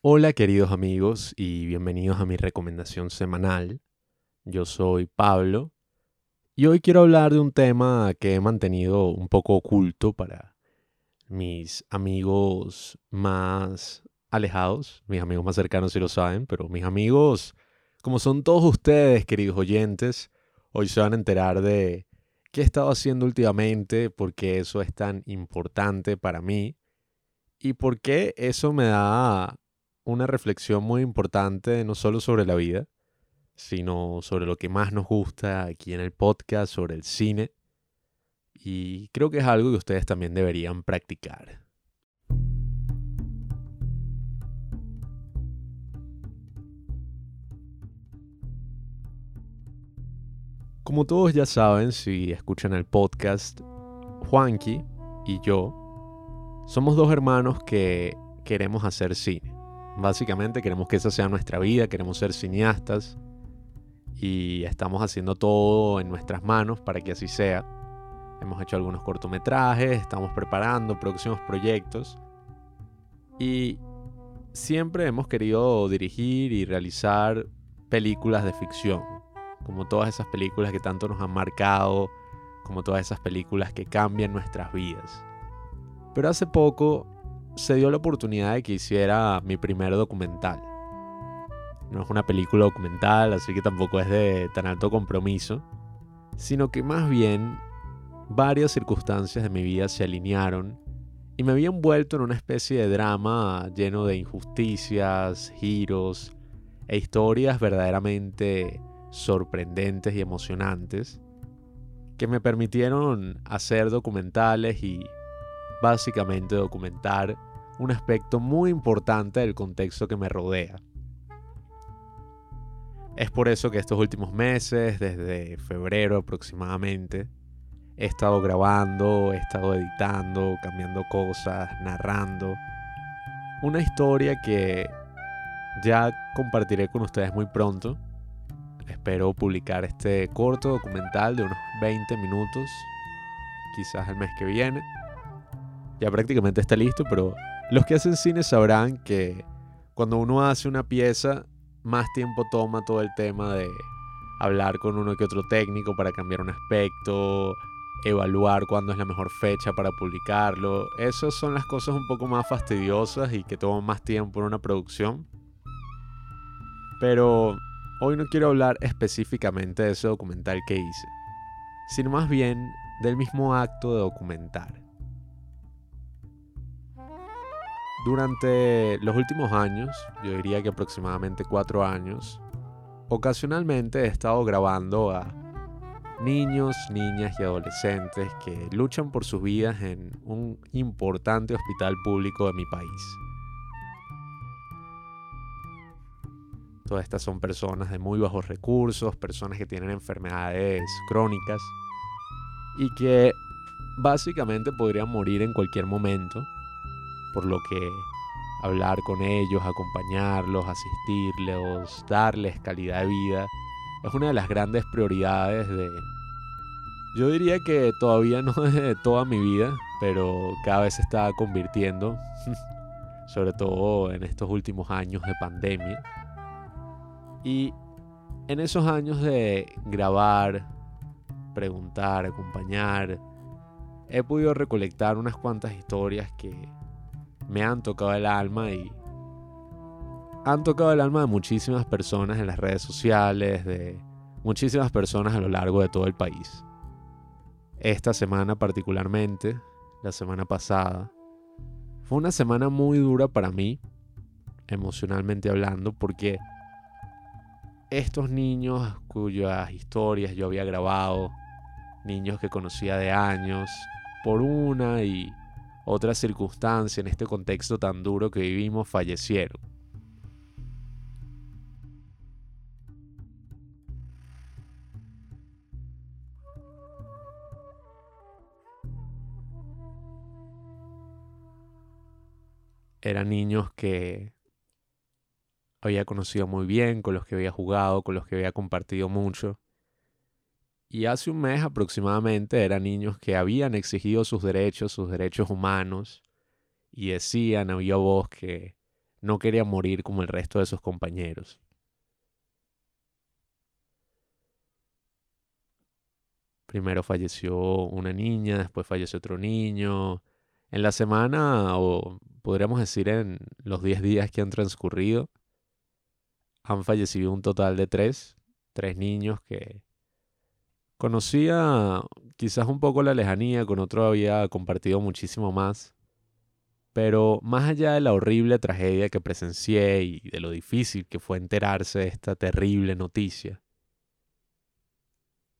Hola queridos amigos y bienvenidos a mi recomendación semanal. Yo soy Pablo y hoy quiero hablar de un tema que he mantenido un poco oculto para mis amigos más alejados, mis amigos más cercanos si lo saben, pero mis amigos, como son todos ustedes, queridos oyentes, hoy se van a enterar de qué he estado haciendo últimamente, por qué eso es tan importante para mí y por qué eso me da una reflexión muy importante no solo sobre la vida, sino sobre lo que más nos gusta aquí en el podcast, sobre el cine. Y creo que es algo que ustedes también deberían practicar. Como todos ya saben, si escuchan el podcast, Juanqui y yo somos dos hermanos que queremos hacer cine. Básicamente queremos que esa sea nuestra vida, queremos ser cineastas y estamos haciendo todo en nuestras manos para que así sea. Hemos hecho algunos cortometrajes, estamos preparando próximos proyectos y siempre hemos querido dirigir y realizar películas de ficción como todas esas películas que tanto nos han marcado, como todas esas películas que cambian nuestras vidas. Pero hace poco se dio la oportunidad de que hiciera mi primer documental. No es una película documental, así que tampoco es de tan alto compromiso, sino que más bien varias circunstancias de mi vida se alinearon y me había envuelto en una especie de drama lleno de injusticias, giros e historias verdaderamente sorprendentes y emocionantes que me permitieron hacer documentales y básicamente documentar un aspecto muy importante del contexto que me rodea. Es por eso que estos últimos meses, desde febrero aproximadamente, he estado grabando, he estado editando, cambiando cosas, narrando. Una historia que ya compartiré con ustedes muy pronto espero publicar este corto documental de unos 20 minutos, quizás el mes que viene. Ya prácticamente está listo, pero los que hacen cine sabrán que cuando uno hace una pieza, más tiempo toma todo el tema de hablar con uno que otro técnico para cambiar un aspecto, evaluar cuándo es la mejor fecha para publicarlo. Esas son las cosas un poco más fastidiosas y que toman más tiempo en una producción. Pero Hoy no quiero hablar específicamente de ese documental que hice, sino más bien del mismo acto de documentar. Durante los últimos años, yo diría que aproximadamente cuatro años, ocasionalmente he estado grabando a niños, niñas y adolescentes que luchan por sus vidas en un importante hospital público de mi país. Todas estas son personas de muy bajos recursos, personas que tienen enfermedades crónicas y que básicamente podrían morir en cualquier momento, por lo que hablar con ellos, acompañarlos, asistirlos, darles calidad de vida, es una de las grandes prioridades de... Yo diría que todavía no de toda mi vida, pero cada vez se está convirtiendo, sobre todo en estos últimos años de pandemia. Y en esos años de grabar, preguntar, acompañar, he podido recolectar unas cuantas historias que me han tocado el alma y han tocado el alma de muchísimas personas en las redes sociales, de muchísimas personas a lo largo de todo el país. Esta semana particularmente, la semana pasada, fue una semana muy dura para mí, emocionalmente hablando, porque estos niños cuyas historias yo había grabado, niños que conocía de años, por una y otra circunstancia en este contexto tan duro que vivimos, fallecieron. Eran niños que había conocido muy bien, con los que había jugado, con los que había compartido mucho. Y hace un mes aproximadamente eran niños que habían exigido sus derechos, sus derechos humanos, y decían, había voz que no quería morir como el resto de sus compañeros. Primero falleció una niña, después falleció otro niño. En la semana, o podríamos decir en los 10 días que han transcurrido, han fallecido un total de tres, tres niños que conocía quizás un poco la lejanía, con otro había compartido muchísimo más. Pero más allá de la horrible tragedia que presencié y de lo difícil que fue enterarse de esta terrible noticia,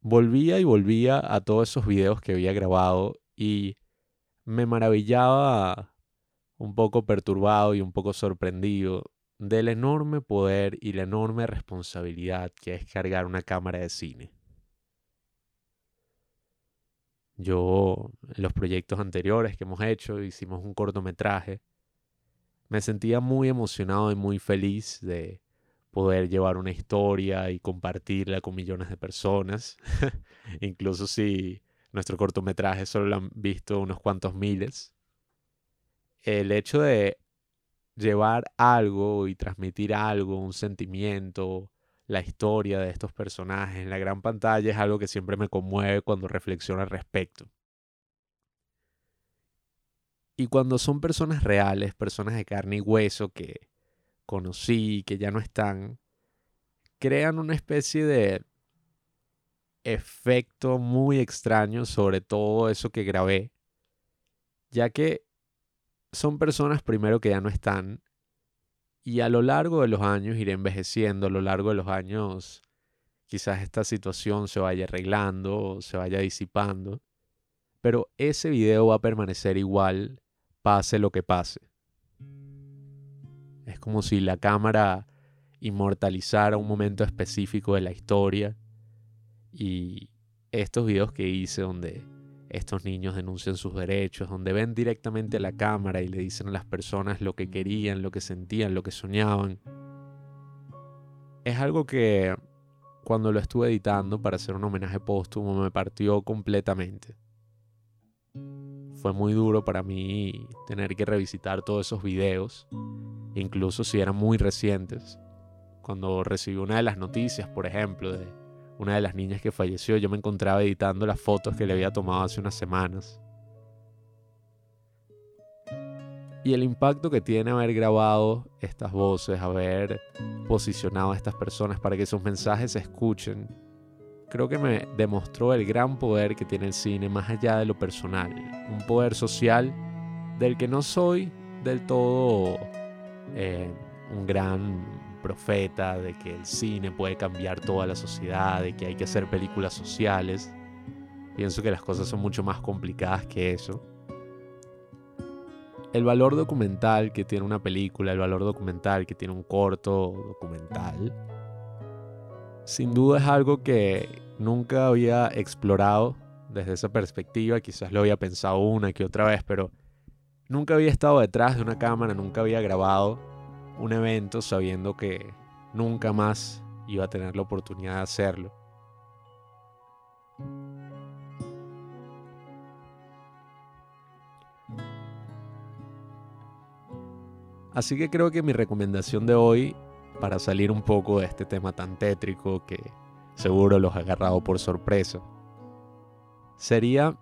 volvía y volvía a todos esos videos que había grabado y me maravillaba un poco perturbado y un poco sorprendido del enorme poder y la enorme responsabilidad que es cargar una cámara de cine. Yo, en los proyectos anteriores que hemos hecho, hicimos un cortometraje, me sentía muy emocionado y muy feliz de poder llevar una historia y compartirla con millones de personas. Incluso si nuestro cortometraje solo lo han visto unos cuantos miles. El hecho de llevar algo y transmitir algo, un sentimiento, la historia de estos personajes en la gran pantalla es algo que siempre me conmueve cuando reflexiono al respecto. Y cuando son personas reales, personas de carne y hueso que conocí, que ya no están, crean una especie de efecto muy extraño sobre todo eso que grabé, ya que son personas primero que ya no están y a lo largo de los años iré envejeciendo, a lo largo de los años quizás esta situación se vaya arreglando, se vaya disipando, pero ese video va a permanecer igual pase lo que pase. Es como si la cámara inmortalizara un momento específico de la historia y estos videos que hice donde estos niños denuncian sus derechos, donde ven directamente a la cámara y le dicen a las personas lo que querían, lo que sentían, lo que soñaban. Es algo que cuando lo estuve editando para hacer un homenaje póstumo me partió completamente. Fue muy duro para mí tener que revisitar todos esos videos, incluso si eran muy recientes. Cuando recibí una de las noticias, por ejemplo, de una de las niñas que falleció, yo me encontraba editando las fotos que le había tomado hace unas semanas. Y el impacto que tiene haber grabado estas voces, haber posicionado a estas personas para que sus mensajes se escuchen, creo que me demostró el gran poder que tiene el cine más allá de lo personal. Un poder social del que no soy del todo eh, un gran profeta de que el cine puede cambiar toda la sociedad, de que hay que hacer películas sociales. Pienso que las cosas son mucho más complicadas que eso. El valor documental que tiene una película, el valor documental que tiene un corto documental, sin duda es algo que nunca había explorado desde esa perspectiva. Quizás lo había pensado una que otra vez, pero nunca había estado detrás de una cámara, nunca había grabado un evento sabiendo que nunca más iba a tener la oportunidad de hacerlo. Así que creo que mi recomendación de hoy, para salir un poco de este tema tan tétrico que seguro los ha agarrado por sorpresa, sería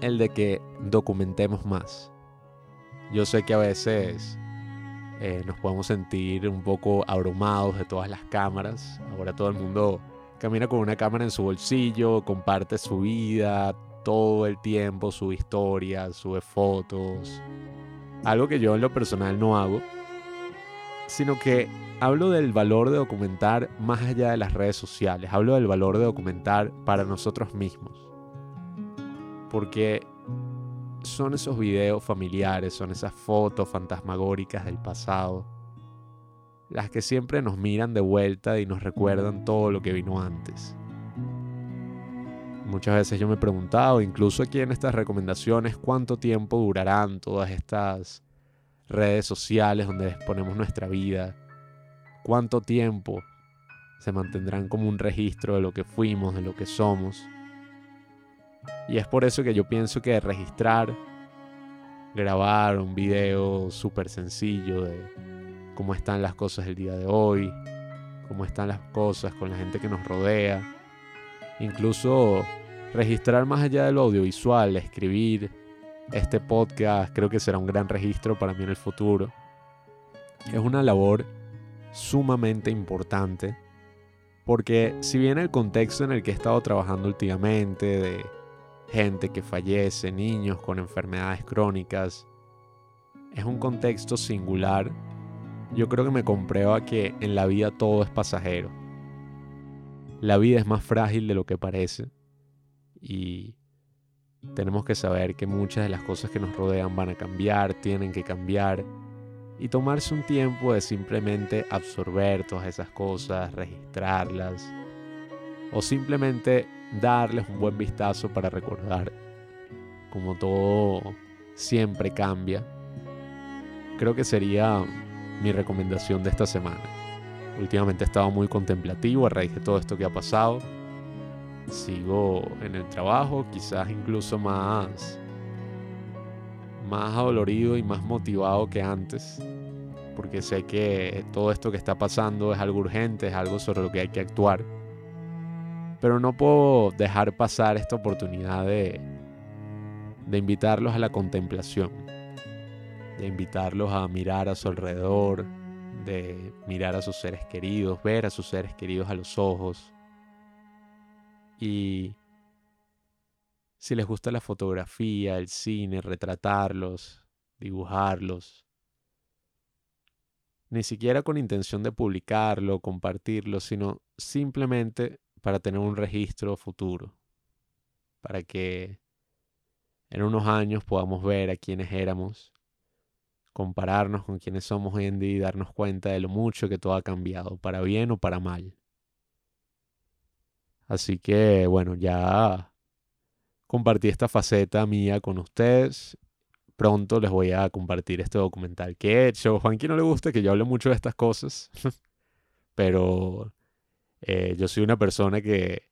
el de que documentemos más. Yo sé que a veces eh, nos podemos sentir un poco abrumados de todas las cámaras. Ahora todo el mundo camina con una cámara en su bolsillo, comparte su vida todo el tiempo, su historia, sube fotos. Algo que yo en lo personal no hago, sino que hablo del valor de documentar más allá de las redes sociales. Hablo del valor de documentar para nosotros mismos. Porque son esos videos familiares, son esas fotos fantasmagóricas del pasado, las que siempre nos miran de vuelta y nos recuerdan todo lo que vino antes. Muchas veces yo me he preguntado, incluso aquí en estas recomendaciones, cuánto tiempo durarán todas estas redes sociales donde exponemos nuestra vida, cuánto tiempo se mantendrán como un registro de lo que fuimos, de lo que somos. Y es por eso que yo pienso que registrar, grabar un video súper sencillo de cómo están las cosas el día de hoy, cómo están las cosas con la gente que nos rodea. Incluso registrar más allá del audiovisual, escribir este podcast, creo que será un gran registro para mí en el futuro. Es una labor sumamente importante porque si bien el contexto en el que he estado trabajando últimamente, de gente que fallece, niños con enfermedades crónicas, es un contexto singular, yo creo que me comprueba que en la vida todo es pasajero. La vida es más frágil de lo que parece. Y tenemos que saber que muchas de las cosas que nos rodean van a cambiar, tienen que cambiar. Y tomarse un tiempo de simplemente absorber todas esas cosas, registrarlas. O simplemente darles un buen vistazo para recordar como todo siempre cambia. Creo que sería mi recomendación de esta semana. Últimamente he estado muy contemplativo a raíz de todo esto que ha pasado. Sigo en el trabajo, quizás incluso más más adolorido y más motivado que antes, porque sé que todo esto que está pasando es algo urgente, es algo sobre lo que hay que actuar. Pero no puedo dejar pasar esta oportunidad de, de invitarlos a la contemplación, de invitarlos a mirar a su alrededor, de mirar a sus seres queridos, ver a sus seres queridos a los ojos y si les gusta la fotografía, el cine, retratarlos, dibujarlos. Ni siquiera con intención de publicarlo, compartirlo, sino simplemente para tener un registro futuro, para que en unos años podamos ver a quienes éramos, compararnos con quienes somos hoy en día y darnos cuenta de lo mucho que todo ha cambiado, para bien o para mal. Así que bueno, ya compartí esta faceta mía con ustedes. Pronto les voy a compartir este documental que he hecho. Juanqui no le gusta que yo hable mucho de estas cosas, pero eh, yo soy una persona que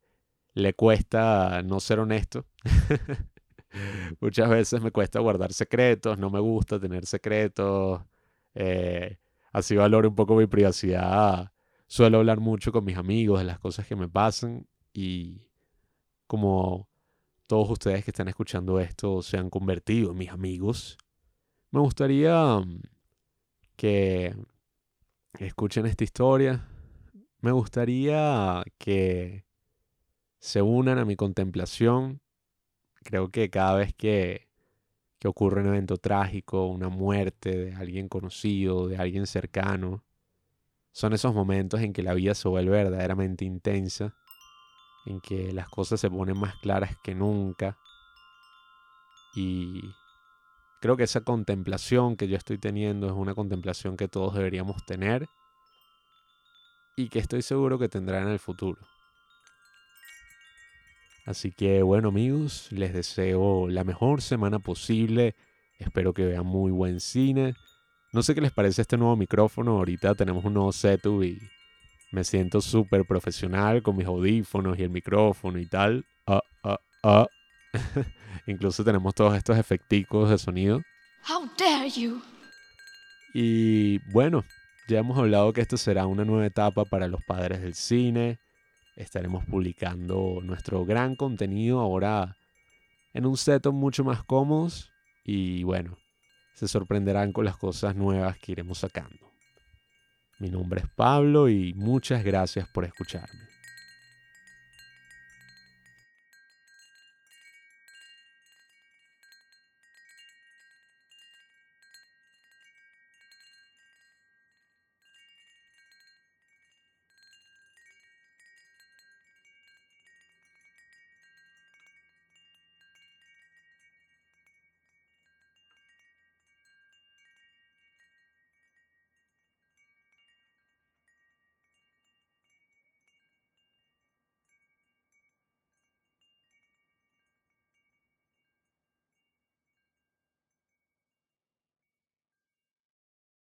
le cuesta no ser honesto. Muchas veces me cuesta guardar secretos, no me gusta tener secretos. Eh, así valoro un poco mi privacidad. Suelo hablar mucho con mis amigos de las cosas que me pasan y como todos ustedes que están escuchando esto se han convertido en mis amigos, me gustaría mm, que escuchen esta historia. Me gustaría que se unan a mi contemplación. Creo que cada vez que, que ocurre un evento trágico, una muerte de alguien conocido, de alguien cercano, son esos momentos en que la vida se vuelve verdaderamente intensa en que las cosas se ponen más claras que nunca. Y creo que esa contemplación que yo estoy teniendo es una contemplación que todos deberíamos tener y que estoy seguro que tendrán en el futuro. Así que bueno amigos, les deseo la mejor semana posible. Espero que vean muy buen cine. No sé qué les parece este nuevo micrófono. Ahorita tenemos un nuevo setup y me siento súper profesional con mis audífonos y el micrófono y tal. Ah, ah, ah. Incluso tenemos todos estos efecticos de sonido. How dare you? Y bueno, ya hemos hablado que esto será una nueva etapa para los padres del cine. Estaremos publicando nuestro gran contenido ahora en un setup mucho más cómodos y bueno, se sorprenderán con las cosas nuevas que iremos sacando. Mi nombre es Pablo y muchas gracias por escucharme.